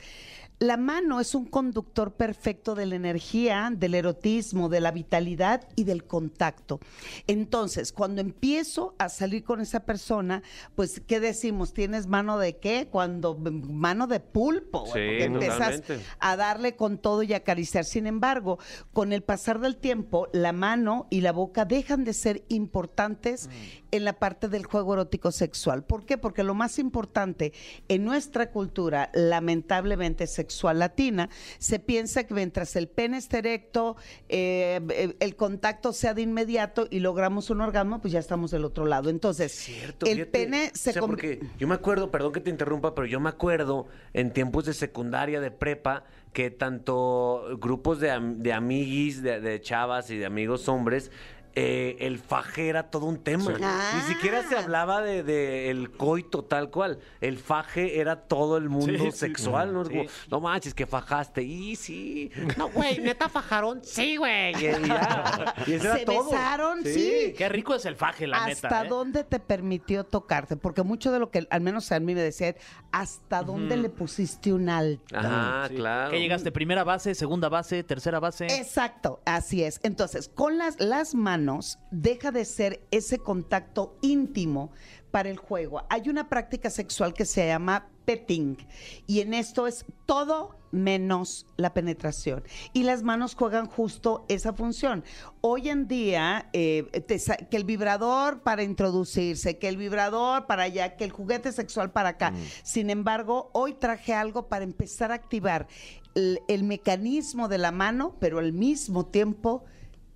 La mano es un conductor perfecto de la energía, del erotismo, de la vitalidad y del contacto. Entonces, cuando empiezo a salir con esa persona, pues, ¿qué decimos? ¿Tienes mano de qué? Cuando mano de pulpo. Sí, porque empiezas totalmente. a darle con todo y acariciar. Sin embargo, con el pasar del tiempo, la mano y la boca dejan de ser importantes en la parte del juego erótico sexual. ¿Por qué? Porque lo más importante en nuestra cultura, lamentablemente sexual latina, se piensa que mientras el pene esté erecto, eh, eh, el contacto sea de inmediato y logramos un orgasmo, pues ya estamos del otro lado. Entonces, Cierto, el fíjate. pene se O sea, porque yo me acuerdo, perdón que te interrumpa, pero yo me acuerdo en tiempos de secundaria, de prepa, que tanto grupos de, de amiguis, de, de chavas y de amigos hombres, eh, el faje era todo un tema. Ah. Ni siquiera se hablaba de, de el coito tal cual. El faje era todo el mundo Sí, sí. sexual, ¿no? Es como, Sí. no manches, que fajaste. Y sí. No, güey, neta fajaron. Sí, güey. Y, y ya. Y eso era Se todo. besaron, sí. Qué rico es el faje, la ¿Hasta neta. ¿eh? dónde te permitió tocarte? Porque mucho de lo que, al menos a mí me decían, ¿hasta dónde le pusiste un alto? Sí. claro. ¿Qué llegaste? ¿Primera base, segunda base, tercera base? Exacto, así es. Entonces, con las, las manos deja de ser ese contacto íntimo para el juego. Hay una práctica sexual que se llama petting y en esto es todo menos la penetración. Y las manos juegan justo esa función. Hoy en día, eh, te que el vibrador para introducirse, que el vibrador para allá, que el juguete sexual para acá. Sin embargo, hoy traje algo para empezar a activar el, el mecanismo de la mano, pero al mismo tiempo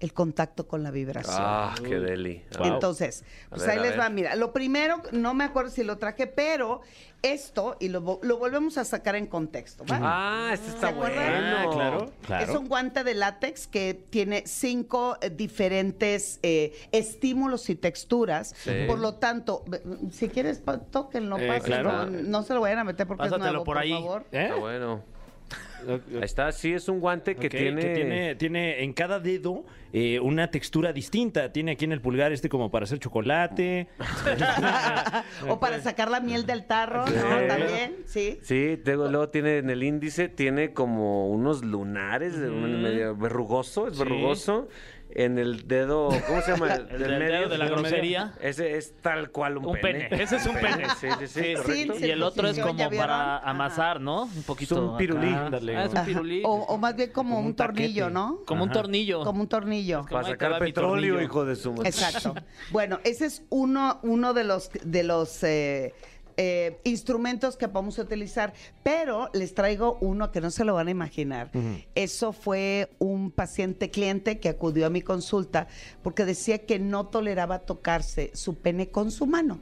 el contacto con la vibración. Ah, qué deli. Entonces, pues ver, ahí les va. Mira, lo primero, no me acuerdo si lo traje, pero esto, y lo, lo volvemos a sacar en contexto, ¿va? Ah, este está ¿Se acuerdan? bueno. Ah, claro, claro. Es un guante de látex que tiene cinco eh, diferentes eh, estímulos y texturas. Sí. Por lo tanto, si quieres, tóquenlo, Eh, pásenlo. claro. No se lo vayan a meter porque Pásatelo es nuevo, por por, ahí. favor. ¿Eh? Está bueno. Ahí está, sí, es un guante que tiene... tiene, tiene en cada dedo eh, una textura distinta. Tiene aquí en el pulgar este como para hacer chocolate. o para sacar la miel del tarro, Sí. ¿no? También, sí. Sí, luego, luego tiene en el índice, tiene como unos lunares, medio verrugoso, es Sí. verrugoso. En el dedo, ¿cómo se llama? El del dedo de la medio. grosería. Ese es tal cual un, Un pene. Ese es un pene. Sí, sí, sí, Sí, y el otro es como para amasar, ¿no? Un poquito. un pirulí. Ándale. Ah, es un pirulí. O, o más bien como, Como un, tornillo, ¿no? como un tornillo. Como un tornillo. Para sacar petróleo, hijo de su madre. Exacto. Bueno, ese es uno, uno de los, de los eh, eh, instrumentos que vamos a utilizar, pero les traigo uno que no se lo van a imaginar. Eso fue un paciente cliente que acudió a mi consulta porque decía que no toleraba tocarse su pene con su mano.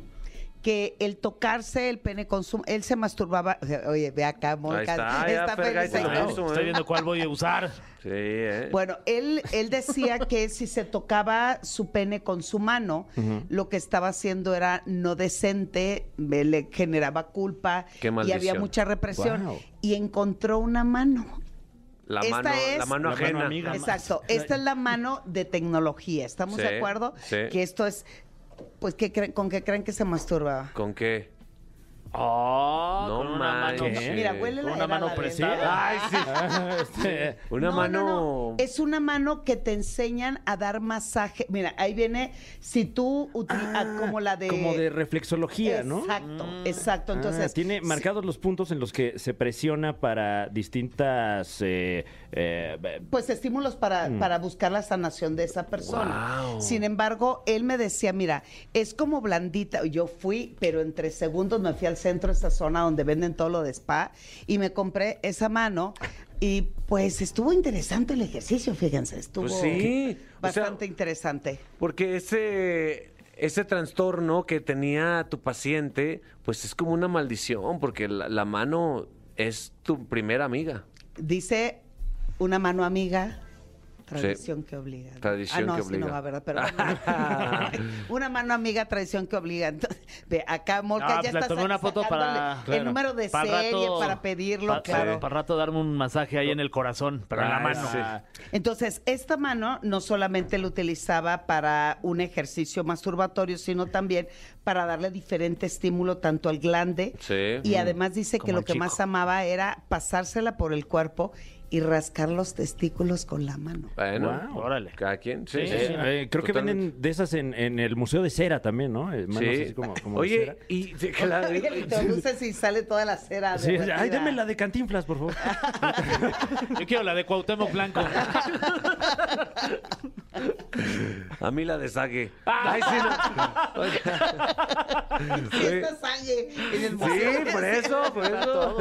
Que el tocarse el pene con su... Él se masturbaba... Oye, ve acá, Mónica. está, ya, Estoy- Estoy ¿eh? viendo cuál voy a usar. Sí, ¿eh? Bueno, él, él decía que si se tocaba su pene con su mano, lo que estaba haciendo era no decente, me- le generaba culpa Qué y había mucha represión. Y encontró una mano. la, esta mano, es- la mano La mano ajena. amiga. Exacto. Esta es la mano de tecnología. ¿Estamos Sí, de acuerdo? sí. Que esto es, pues, ¿qué creen- ¿con qué creen que se masturba? ¿Con qué? Oh, No con una mano. manches. Mira, huele Con la una era mano la. Ay, sí. Ah, este, Una No, mano... no, no. Es una mano que te enseñan a dar masaje. Mira, ahí viene, si tú utilizas como la de... como de reflexología, ¿no? Exacto, exacto. Ah, Entonces, tiene marcados los puntos en los que se presiona para distintas eh, eh, pues estímulos para, para buscar la sanación de esa persona. Wow. Sin embargo, él me decía, mira, es como blandita. Yo fui, pero en tres segundos me fui al centro esta zona donde venden todo lo de spa y me compré esa mano. Y pues estuvo interesante el ejercicio, fíjense, estuvo Pues sí, o sea- bastante interesante. Porque ese, ese trastorno que tenía tu paciente, pues es como una maldición, porque la, la mano es tu primera amiga. Dice una mano amiga. Tradición que obliga. ¿no? Tradición ah, no, que sí obliga. no va, ¿verdad? Pero una mano amiga, tradición que obliga. Entonces, Ve, acá Molca Ah, ya pues está tomé una foto para- el claro. número de Para serie rato- para pedirlo, Pa- claro. Para rato darme un masaje ahí en el corazón, pero en la Ah, mano. sí. Entonces, esta mano no solamente lo utilizaba para un ejercicio masturbatorio, sino también para darle diferente estímulo tanto al glande. Sí. Y además dice que lo que chico. más amaba era pasársela por el cuerpo y rascar los testículos con la mano. Bueno, Wow. Órale. cada quien. Sí, sí, sí. eh, creo que venden de esas en, en el Museo de Cera también, ¿no? Eh, manos Sí. así como- como de Oye, cera. y sí, que la- y sale toda la cera. Sí, ay, dame la de Cantinflas, por favor. Yo quiero la de Cuauhtémoc Blanco. a mí la de Sague. Ay, sí, no. Oye. Sí, está sangre en el Sí, museo. por eso, por eso.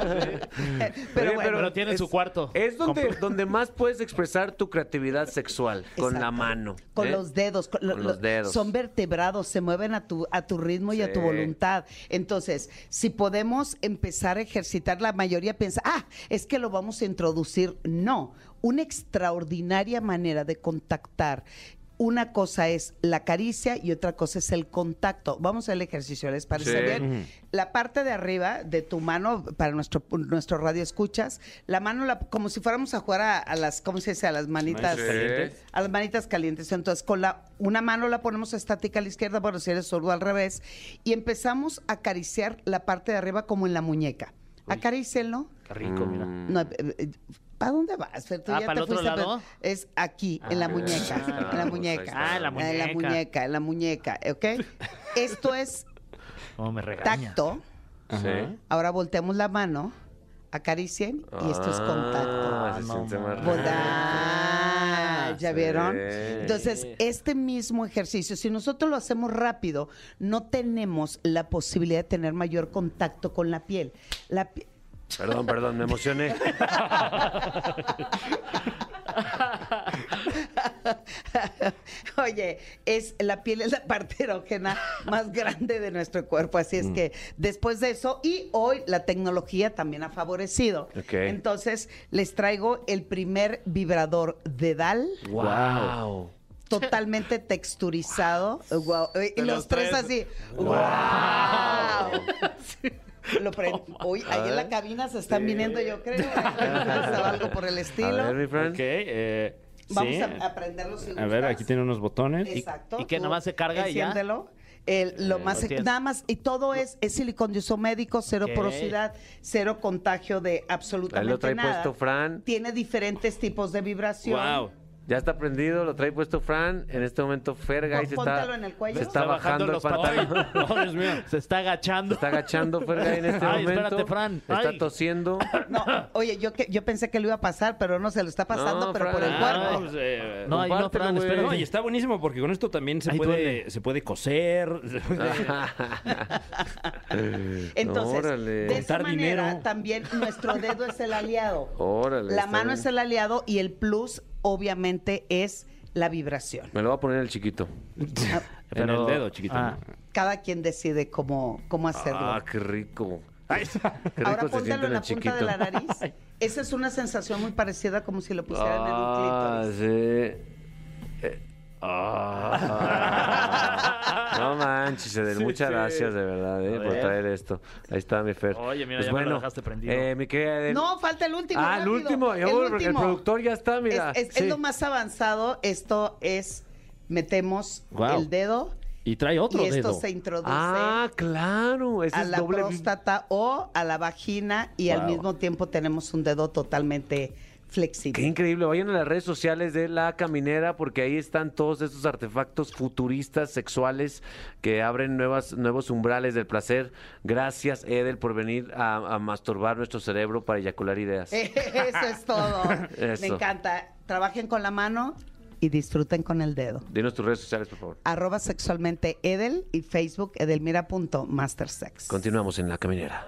Pero Oye, bueno, Pero tiene es- su cuarto. Es donde, donde más puedes expresar tu creatividad sexual, con la mano. Con ¿eh? los dedos. Con, lo- Con los lo- dedos. Son vertebrados, se mueven a tu, a tu ritmo y a tu voluntad. Entonces, si podemos empezar a ejercitar, la mayoría piensa, ah, es que lo vamos a introducir. No, una extraordinaria manera de contactar. Una cosa es la caricia y otra cosa es el contacto. Vamos al ejercicio, ¿les parece Sí. bien? La parte de arriba de tu mano, para nuestro, nuestro radio escuchas, la mano la- como si fuéramos a jugar a, a las, ¿cómo se dice? A las manitas Sí. calientes. a las manitas calientes. Entonces, con la una mano la ponemos estática a la izquierda, bueno, si eres sordo al revés, y empezamos a acariciar la parte de arriba como en la muñeca. Acarícienlo. Qué rico, mira. No, ¿Para dónde vas, Fer? Tú Ah, ya ¿para te el otro fuiste, lado? pero Es aquí, en la muñeca. en la pues, muñeca. está. Ah, en la En la muñeca. muñeca, en la muñeca, ¿ok? Esto es Cómo me regaña. tacto. Sí. Ahora volteamos la mano, acaricien y esto es contacto. Ah, se no siente más rico. ah, ¿Ya sí. vieron? Entonces, este mismo ejercicio, si nosotros lo hacemos rápido, no tenemos la posibilidad de tener mayor contacto con la piel. La pi- Perdón, perdón, me emocioné. Oye, es la piel es la parte erógena más grande de nuestro cuerpo, así es que después de eso y hoy la tecnología también ha favorecido. Entonces, les traigo el primer vibrador dedal wow. totalmente texturizado. Guau. Y De los, los tres, tres. así. ¡Wow! Lo ahí en la cabina se están viniendo, yo creo. O algo por el A estilo. ver, mi friend. Ok, eh, Vamos sí. a, a prenderlo si A ver, aquí tiene unos botones. Exacto. y que tú nomás se carga y ya. enciéndelo. El- lo Eh, más, lo nada más, y todo es, es silicón de uso médico, cero porosidad, cero contagio de Ahí absolutamente lo trae nada. puesto Fran. Tiene diferentes tipos de vibración. Wow. Ya está prendido, lo trae puesto Fran. En este momento Fergay se está, en el cuello. se está bajando bajando el los pantalón. Oh, Dios mío. Se está agachando. Se está agachando Fergay en este Ay, momento. espérate, Fran. Está Ay. tosiendo. No, oye, yo que yo pensé que lo iba a pasar, pero no se lo está pasando, No, pero Fran. por el Ah, cuerpo. pues, eh, No, ahí no, Compártelo, Fran, güey. espera. No, y está buenísimo porque con esto también se Ahí puede, duele. se puede coser. se puede- Entonces, Órale. de esa Contar manera, dinero. también nuestro dedo es el aliado. Órale, La está mano bien. es el aliado y el plus, obviamente, es la vibración. Me lo voy a poner el chiquito. en Pero- el dedo, chiquito. ah. Cada quien decide cómo, cómo hacerlo. Ah, qué rico. Qué Ahora rico siente en en la punta de la nariz. Esa es una sensación muy parecida como si lo pusieran Ah, en un clítoris. sí. Eh, ah. No manches, Edel, muchas gracias de verdad eh, por traer esto. Ahí está mi Fer. Oye, mira, Pues ya me lo dejaste prendido. eh, mi querida Edel. No, falta el último. Ah, el último. El el productor ya está, mira. Es, es- Sí. es lo más avanzado. Esto es, metemos el dedo Y trae otro y esto dedo. se introduce Ah, claro. Ese a es la doble. próstata o a la vagina y al mismo tiempo tenemos un dedo totalmente flexible. Qué increíble. Vayan a las redes sociales de La Caminera porque ahí están todos estos artefactos futuristas sexuales que abren nuevas, nuevos umbrales del placer. Gracias, Edel, por venir a, a masturbar nuestro cerebro para eyacular ideas. Eso es todo. Me encanta. Trabajen con la mano y disfruten con el dedo. Dinos tus redes sociales, por favor. Arroba sexualmente Edel y Facebook edelmira.mastersex. Continuamos en La Caminera.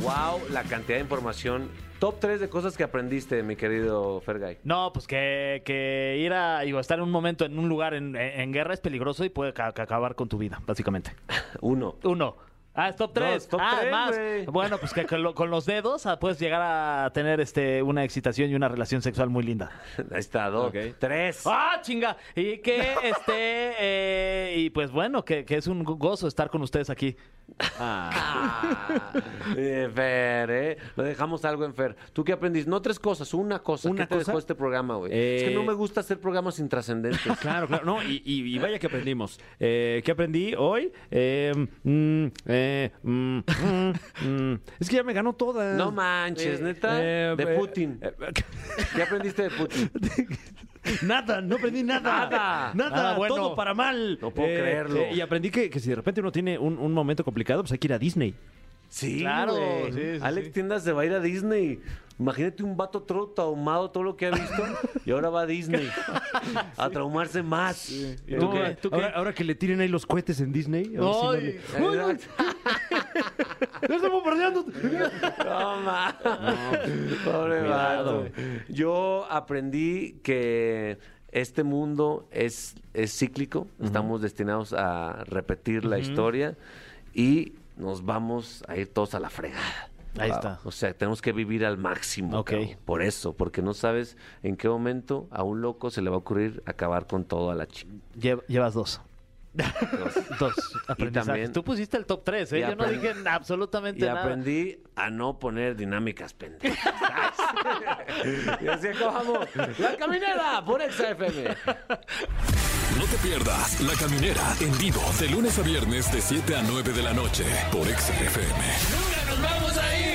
Wow, la cantidad de información. Top 3 de cosas que aprendiste, mi querido Fergay. No, pues que, que ir a digo, estar en un momento en un lugar en, en guerra es peligroso y puede ca- ca- acabar con tu vida, básicamente. Uno. Uno. Ah, es top 3. es top ah, tres, más. Bueno, pues que con, lo- con los dedos ah, puedes llegar a tener este una excitación y una relación sexual muy linda. Ahí está, dos. Ok. Tres. ¡Ah, chinga! Y que este. eh, y pues bueno, que, que es un gozo estar con ustedes aquí. Ah, eh, Fer, ¿eh? Lo dejamos algo en Fer. ¿Tú qué aprendiste? No tres cosas, una cosa. ¿Una ¿Qué te dejó este programa, güey? Es que Eh, no me gusta hacer programas intrascendentes. Claro, claro. No, y, y- y vaya que aprendimos. Eh, ¿Qué aprendí hoy? Eh, mm, eh, mm, mm, mm. Es que ya me ganó todas. No manches, neta. Eh, de eh, Putin. eh, ¿Qué aprendiste de Putin? Nada, no aprendí nada. Nada. Nada, Nada bueno. todo para mal. No puedo creerlo. y aprendí que, que si de repente uno tiene un, un momento complicado, pues hay que ir a Disney. Sí, Claro, sí, sí, Alex sí. Tiendas se va a ir a Disney. Imagínate un vato todo traumado, todo lo que ha visto, y ahora va a Disney a traumarse más. ¿Y tú No, qué? ¿Tú qué? ahora, ahora que le tiren ahí los cohetes en Disney. a ver si no le-. ¡Ya estamos perdiendo! No. Pobre vato. Yo aprendí que este mundo es, es cíclico. Estamos destinados a repetir la historia y nos vamos a ir todos a la fregada. Ahí está. O sea, tenemos que vivir al máximo. Ok. cabrón. Por eso, porque no sabes en qué momento a un loco se le va a ocurrir acabar con todo a la chica. Lle- llevas dos. Dos aprendizajes. también- Tú pusiste el top 3, ¿eh? Y Yo no dije absolutamente Y nada. aprendí a no poner dinámicas pendejas. y así acabamos. La caminera por Exa FM. No te pierdas La Caminera en vivo de lunes a viernes de 7 a 9 de la noche por Exa FM. ¡Nunca nos vamos a ir!